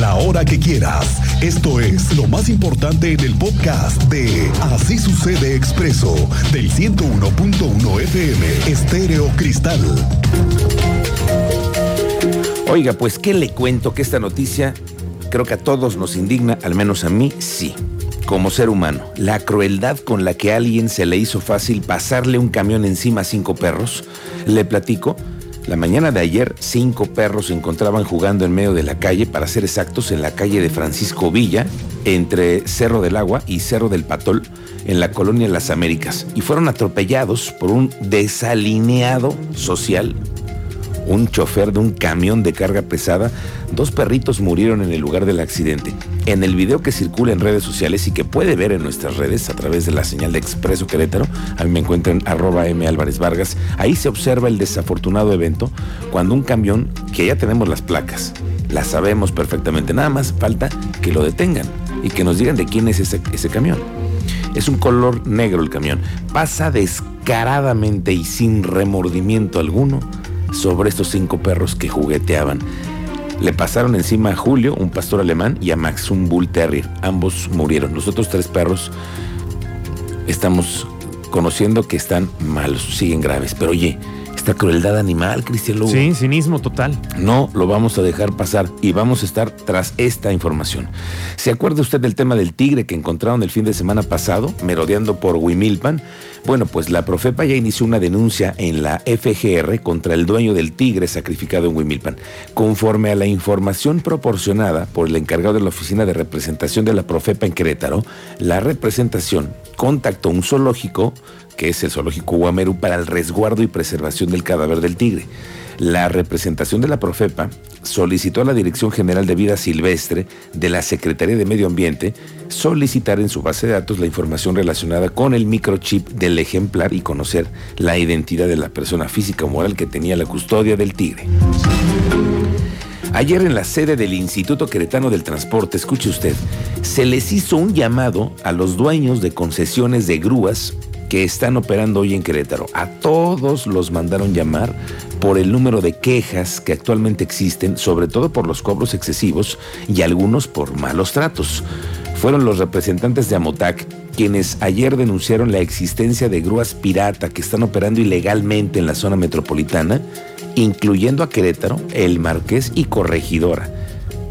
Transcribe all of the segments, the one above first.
la hora que quieras. Esto es lo más importante en el podcast de Así sucede expreso del 101.1 FM Estéreo Cristal. Oiga, pues qué le cuento que esta noticia creo que a todos nos indigna, al menos a mí sí. Como ser humano, la crueldad con la que a alguien se le hizo fácil pasarle un camión encima a cinco perros, le platico la mañana de ayer, cinco perros se encontraban jugando en medio de la calle, para ser exactos, en la calle de Francisco Villa, entre Cerro del Agua y Cerro del Patol, en la colonia Las Américas, y fueron atropellados por un desalineado social un chofer de un camión de carga pesada, dos perritos murieron en el lugar del accidente. En el video que circula en redes sociales y que puede ver en nuestras redes a través de la señal de Expreso Querétaro, a mí me encuentran arroba M Álvarez Vargas, ahí se observa el desafortunado evento cuando un camión, que ya tenemos las placas, las sabemos perfectamente, nada más falta que lo detengan y que nos digan de quién es ese, ese camión. Es un color negro el camión. Pasa descaradamente y sin remordimiento alguno sobre estos cinco perros que jugueteaban. Le pasaron encima a Julio, un pastor alemán, y a Max, un bull terrier. Ambos murieron. Los otros tres perros estamos conociendo que están malos, siguen graves. Pero oye, esta crueldad animal, Cristian Lugo. Sí, cinismo total. No lo vamos a dejar pasar y vamos a estar tras esta información. ¿Se acuerda usted del tema del tigre que encontraron el fin de semana pasado, merodeando por Huimilpan? Bueno, pues la Profepa ya inició una denuncia en la FGR contra el dueño del tigre sacrificado en Huimilpan. Conforme a la información proporcionada por el encargado de la Oficina de Representación de la Profepa en Querétaro, la representación contactó un zoológico, que es el zoológico Guamerú, para el resguardo y preservación del cadáver del tigre. La representación de la Profepa solicitó a la Dirección General de Vida Silvestre de la Secretaría de Medio Ambiente solicitar en su base de datos la información relacionada con el microchip del ejemplar y conocer la identidad de la persona física o moral que tenía la custodia del tigre. Ayer en la sede del Instituto Queretano del Transporte, escuche usted, se les hizo un llamado a los dueños de concesiones de grúas que están operando hoy en Querétaro. A todos los mandaron llamar por el número de quejas que actualmente existen, sobre todo por los cobros excesivos y algunos por malos tratos. Fueron los representantes de Amotac quienes ayer denunciaron la existencia de grúas pirata que están operando ilegalmente en la zona metropolitana, incluyendo a Querétaro, El Marqués y Corregidora,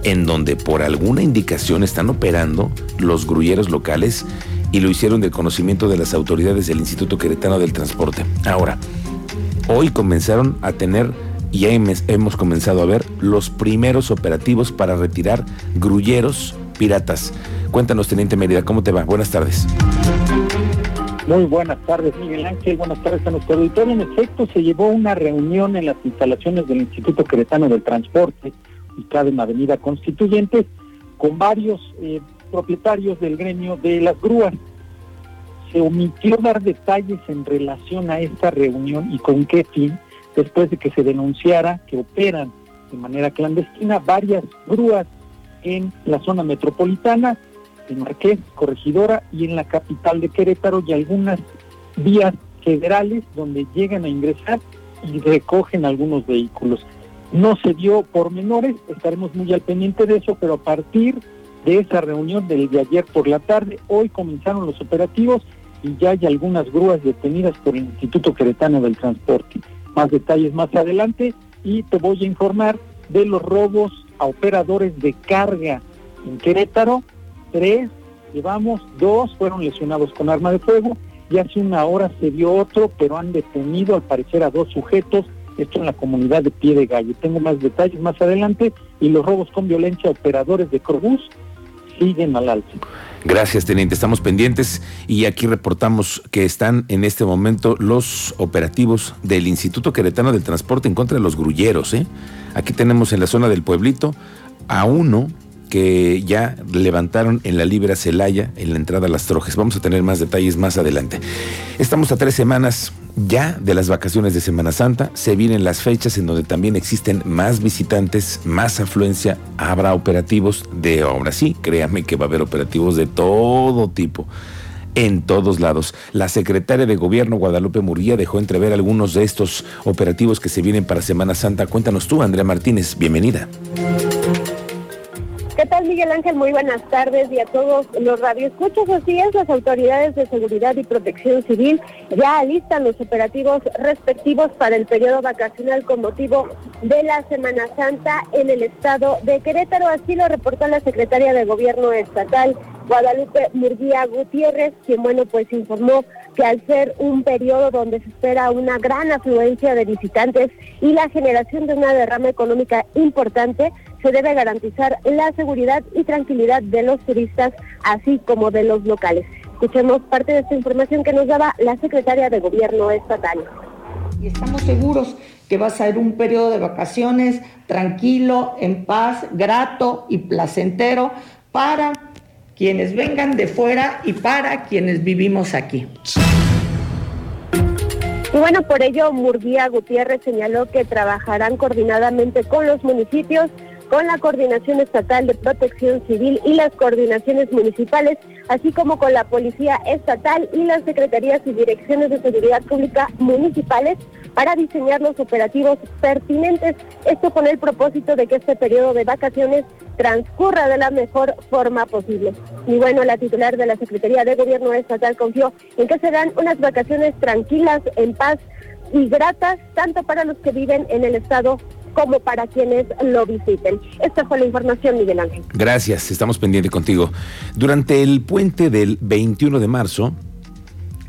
en donde por alguna indicación están operando los grulleros locales y lo hicieron del conocimiento de las autoridades del Instituto Queretano del Transporte. Ahora, hoy comenzaron a tener y ya hemos comenzado a ver los primeros operativos para retirar grulleros piratas. Cuéntanos, Teniente Mérida, ¿cómo te va? Buenas tardes. Muy buenas tardes, Miguel Ángel. Buenas tardes a nuestro auditorio. En efecto, se llevó una reunión en las instalaciones del Instituto Queretano del Transporte, ubicada en Avenida Constituyentes, con varios eh, propietarios del gremio de las grúas. Se omitió dar detalles en relación a esta reunión y con qué fin, después de que se denunciara que operan de manera clandestina varias grúas en la zona metropolitana, en Marqués, Corregidora y en la capital de Querétaro y algunas vías federales donde llegan a ingresar y recogen algunos vehículos. No se dio por menores, estaremos muy al pendiente de eso, pero a partir esa reunión del de ayer por la tarde, hoy comenzaron los operativos y ya hay algunas grúas detenidas por el Instituto Queretano del Transporte. Más detalles más adelante y te voy a informar de los robos a operadores de carga en Querétaro. Tres, llevamos dos, fueron lesionados con arma de fuego y hace una hora se dio otro, pero han detenido al parecer a dos sujetos, esto en la comunidad de Pie de Gallo. Tengo más detalles más adelante y los robos con violencia a operadores de Crobús siguen al alto. Gracias, teniente. Estamos pendientes y aquí reportamos que están en este momento los operativos del Instituto Queretano del Transporte en contra de los grulleros. ¿eh? Aquí tenemos en la zona del pueblito a uno que ya levantaron en la Libra Celaya en la entrada a las Trojes. Vamos a tener más detalles más adelante. Estamos a tres semanas ya de las vacaciones de Semana Santa. Se vienen las fechas en donde también existen más visitantes, más afluencia. Habrá operativos de obra. Sí, créame que va a haber operativos de todo tipo en todos lados. La secretaria de Gobierno, Guadalupe Murguía, dejó entrever algunos de estos operativos que se vienen para Semana Santa. Cuéntanos tú, Andrea Martínez. Bienvenida. ¿Qué tal, Miguel Ángel? Muy buenas tardes y a todos los radioescuchos. Así es, las autoridades de seguridad y protección civil ya alistan los operativos respectivos para el periodo vacacional con motivo de la Semana Santa en el estado de Querétaro. Así lo reportó la secretaria de Gobierno Estatal, Guadalupe Murguía Gutiérrez, quien, bueno, pues informó que al ser un periodo donde se espera una gran afluencia de visitantes y la generación de una derrama económica importante, se debe garantizar la seguridad y tranquilidad de los turistas, así como de los locales. Escuchemos parte de esta información que nos daba la secretaria de Gobierno estatal. Y estamos seguros que va a ser un periodo de vacaciones tranquilo, en paz, grato y placentero para quienes vengan de fuera y para quienes vivimos aquí. Y bueno, por ello Murguía Gutiérrez señaló que trabajarán coordinadamente con los municipios, con la Coordinación Estatal de Protección Civil y las coordinaciones municipales, así como con la Policía Estatal y las Secretarías y Direcciones de Seguridad Pública municipales para diseñar los operativos pertinentes. Esto con el propósito de que este periodo de vacaciones transcurra de la mejor forma posible. Y bueno, la titular de la Secretaría de Gobierno Estatal confió en que serán unas vacaciones tranquilas, en paz y gratas, tanto para los que viven en el estado como para quienes lo visiten. Esta fue la información, Miguel Ángel. Gracias, estamos pendientes contigo. Durante el puente del 21 de marzo,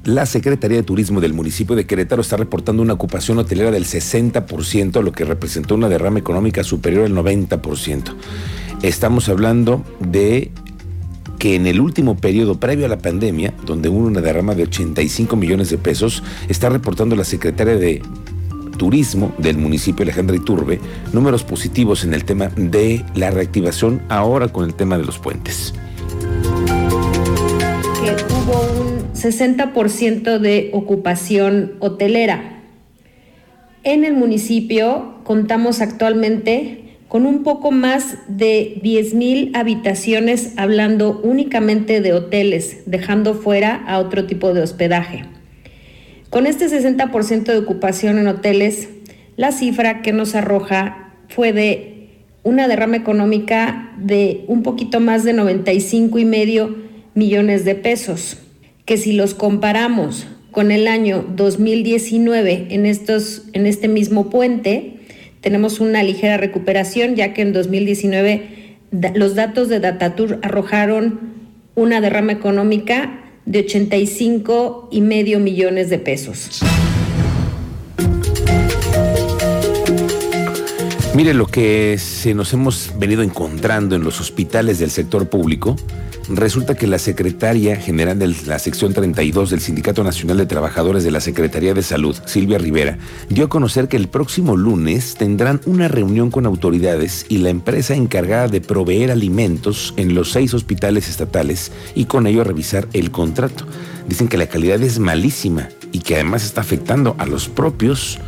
la Secretaría de Turismo del municipio de Querétaro está reportando una ocupación hotelera del 60%, lo que representó una derrama económica superior al 90%. Estamos hablando de que en el último periodo previo a la pandemia, donde hubo una derrama de 85 millones de pesos, está reportando la secretaria de Turismo del municipio Alejandra Iturbe números positivos en el tema de la reactivación ahora con el tema de los puentes. Que tuvo un 60% de ocupación hotelera. En el municipio contamos actualmente con un poco más de 10.000 habitaciones hablando únicamente de hoteles, dejando fuera a otro tipo de hospedaje. Con este 60% de ocupación en hoteles, la cifra que nos arroja fue de una derrama económica de un poquito más de 95 y medio millones de pesos, que si los comparamos con el año 2019 en, estos, en este mismo puente, tenemos una ligera recuperación, ya que en 2019 los datos de Datatur arrojaron una derrama económica de 85 y medio millones de pesos. Mire lo que se nos hemos venido encontrando en los hospitales del sector público. Resulta que la secretaria general de la sección 32 del Sindicato Nacional de Trabajadores de la Secretaría de Salud, Silvia Rivera, dio a conocer que el próximo lunes tendrán una reunión con autoridades y la empresa encargada de proveer alimentos en los seis hospitales estatales y con ello revisar el contrato. Dicen que la calidad es malísima y que además está afectando a los propios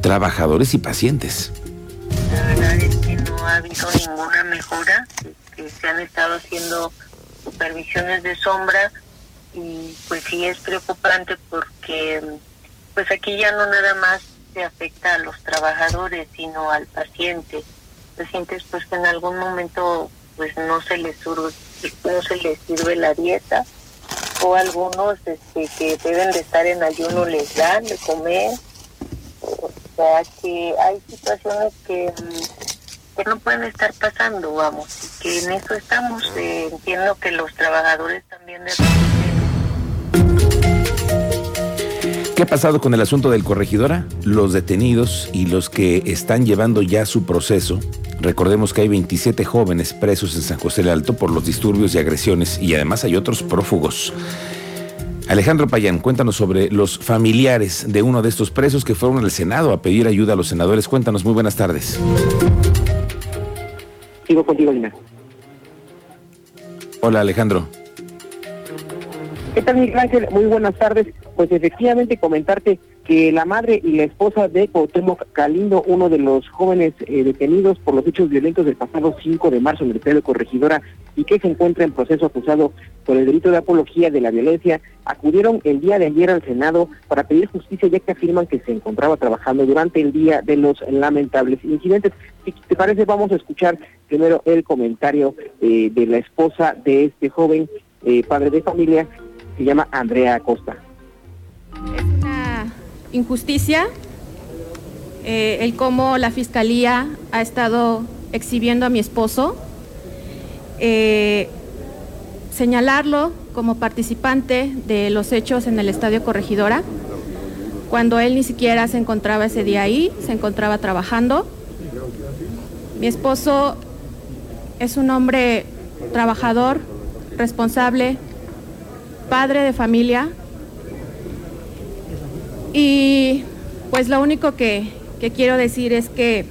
trabajadores y pacientes. Habido ninguna mejora, se han estado haciendo supervisiones de sombra y pues sí es preocupante porque pues aquí ya no nada más se afecta a los trabajadores sino al paciente. Pacientes pues que en algún momento pues no se les sirve, no se les sirve la dieta o algunos este, que deben de estar en ayuno les dan de comer. O sea que hay situaciones que que no pueden estar pasando, vamos, que en eso estamos. Eh, entiendo que los trabajadores también ¿Qué ha pasado con el asunto del corregidora? Los detenidos y los que están llevando ya su proceso. Recordemos que hay 27 jóvenes presos en San José del Alto por los disturbios y agresiones y además hay otros prófugos. Alejandro Payán, cuéntanos sobre los familiares de uno de estos presos que fueron al Senado a pedir ayuda a los senadores. Cuéntanos, muy buenas tardes. Sigo contigo, Lina. Hola, Alejandro. ¿Qué tal, Miguel Ángel? Muy buenas tardes. Pues efectivamente comentarte que la madre y la esposa de Cuauhtémoc Calindo, uno de los jóvenes eh, detenidos por los hechos violentos del pasado 5 de marzo en el de Corregidora y que se encuentra en proceso acusado por el delito de apología de la violencia, acudieron el día de ayer al Senado para pedir justicia ya que afirman que se encontraba trabajando durante el día de los lamentables incidentes. Si te parece, vamos a escuchar primero el comentario eh, de la esposa de este joven eh, padre de familia, se llama Andrea Acosta. Injusticia eh, el cómo la fiscalía ha estado exhibiendo a mi esposo, eh, señalarlo como participante de los hechos en el Estadio Corregidora, cuando él ni siquiera se encontraba ese día ahí, se encontraba trabajando. Mi esposo es un hombre trabajador, responsable, padre de familia y pues lo único que, que quiero decir es que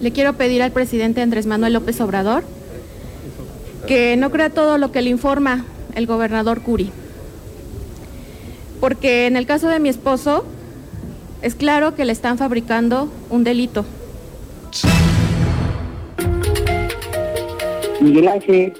le quiero pedir al presidente Andrés Manuel López Obrador que no crea todo lo que le informa el gobernador Curi. Porque en el caso de mi esposo, es claro que le están fabricando un delito. Miguel Ángel,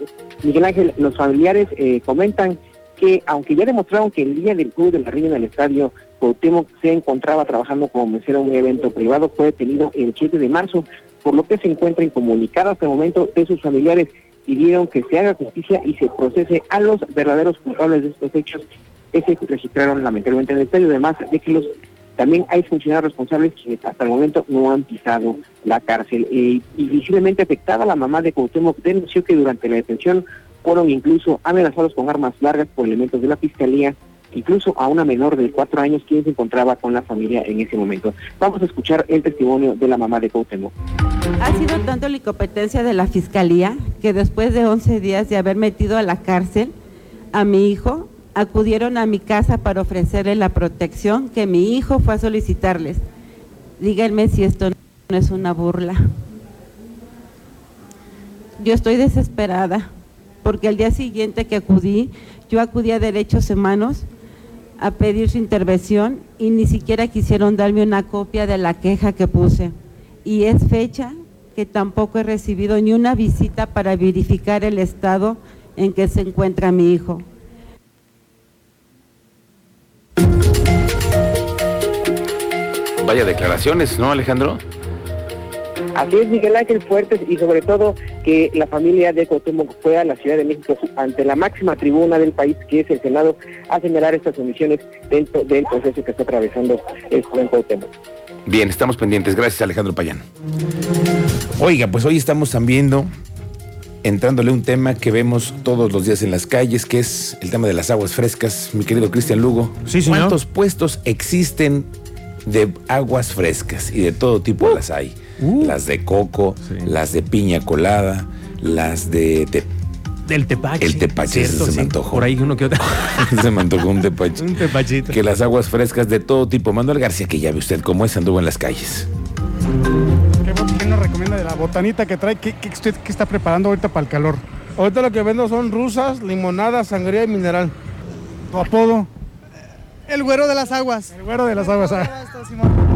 Miguel Ángel los familiares eh, comentan que aunque ya demostraron que el día del Club de la Reina en el estadio Cuauhtémoc se encontraba trabajando como mesero en un evento privado, fue detenido el 7 de marzo, por lo que se encuentra incomunicado hasta el momento de sus familiares. Pidieron que se haga justicia y se procese a los verdaderos culpables de estos hechos que registraron lamentablemente en el estadio, además de que los también hay funcionarios responsables que hasta el momento no han pisado la cárcel. Eh, y visiblemente afectada, la mamá de Cuauhtémoc denunció que durante la detención fueron incluso amenazados con armas largas por elementos de la fiscalía, incluso a una menor de cuatro años quien se encontraba con la familia en ese momento. Vamos a escuchar el testimonio de la mamá de Cuauhtémoc. Ha sido tanto la incompetencia de la fiscalía que después de 11 días de haber metido a la cárcel a mi hijo, acudieron a mi casa para ofrecerle la protección que mi hijo fue a solicitarles. Díganme si esto no es una burla. Yo estoy desesperada porque el día siguiente que acudí, yo acudí a Derechos Humanos a pedir su intervención y ni siquiera quisieron darme una copia de la queja que puse. Y es fecha que tampoco he recibido ni una visita para verificar el estado en que se encuentra mi hijo. Vaya declaraciones, ¿no, Alejandro? Así es, Miguel Ángel Fuertes, y sobre todo que la familia de Cuauhtémoc fue a la Ciudad de México ante la máxima tribuna del país, que es el Senado, a señalar estas omisiones dentro del proceso que está atravesando el joven Cuauhtémoc. Bien, estamos pendientes. Gracias, Alejandro Payán. Oiga, pues hoy estamos también viendo, entrándole un tema que vemos todos los días en las calles, que es el tema de las aguas frescas. Mi querido Cristian Lugo, Sí, señor. ¿cuántos puestos existen de aguas frescas? Y de todo tipo las hay. Uh. Las de coco, las de piña colada, las de... te- Del tepache. el tepache, ese se me sí. antojó. Por ahí uno que otro. se me antojó un tepache. Un tepachito. Que las aguas frescas de todo tipo. Manuel García, que ya ve usted cómo es, anduvo en las calles. ¿Qué, qué nos recomienda de la botanita que trae? ¿Qué, qué usted qué está preparando ahorita para el calor? Ahorita lo que vendo son rusas, limonada, sangría y mineral. ¿Tu apodo? El güero de las aguas. El güero de las aguas. ah. Esto, Simón.